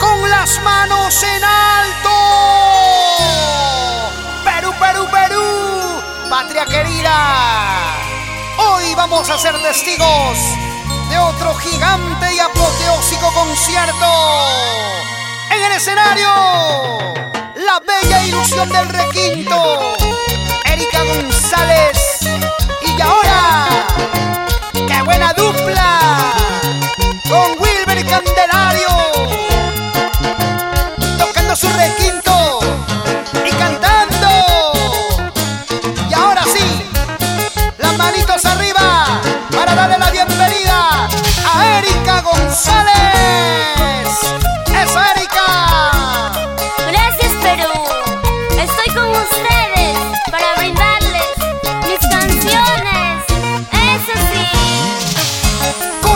Con las manos en alto. Perú, Perú, Perú, patria querida. Hoy vamos a ser testigos de otro gigante y apoteósico concierto. En el escenario, la bella ilusión del requinto.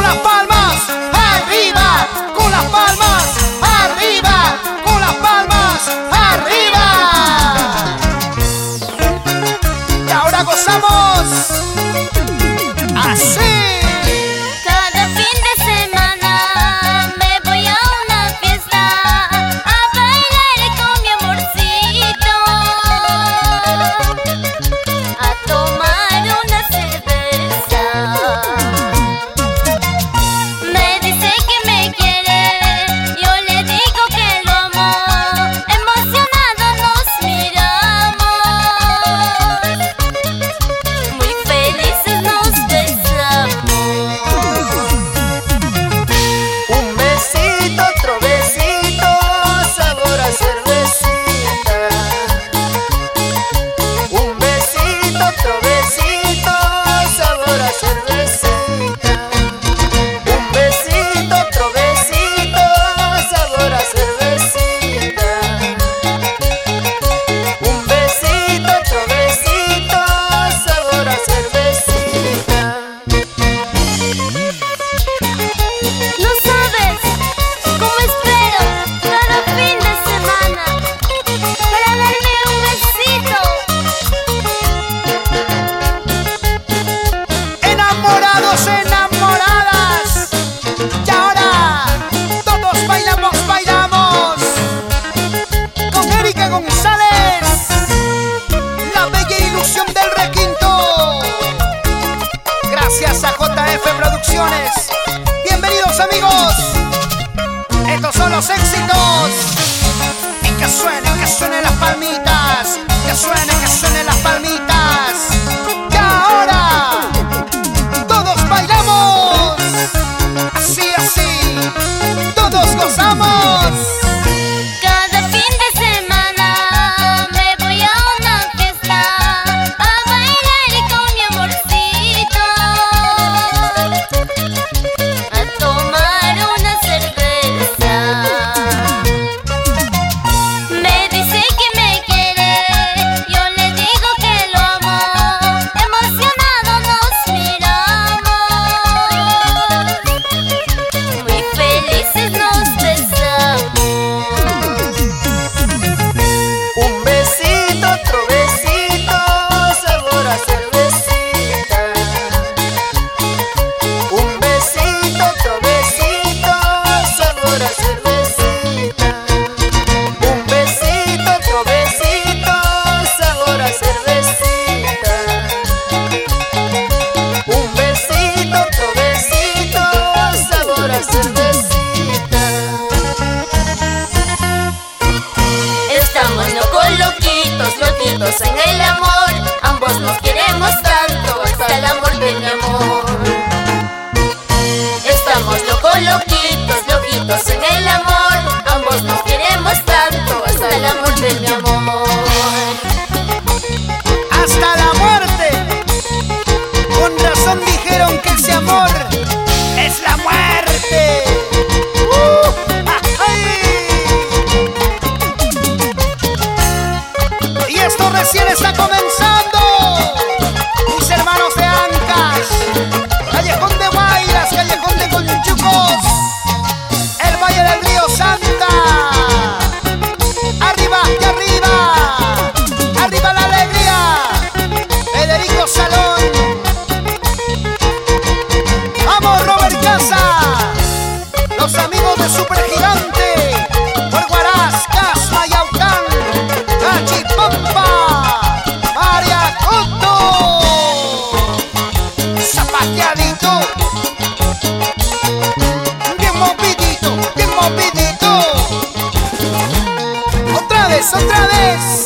las palmas arriba, con las palmas arriba, con las palmas arriba. Y ahora gozamos. amor. Estamos locos, loquitos, loquitos en el amor. Otra vez, otra vez.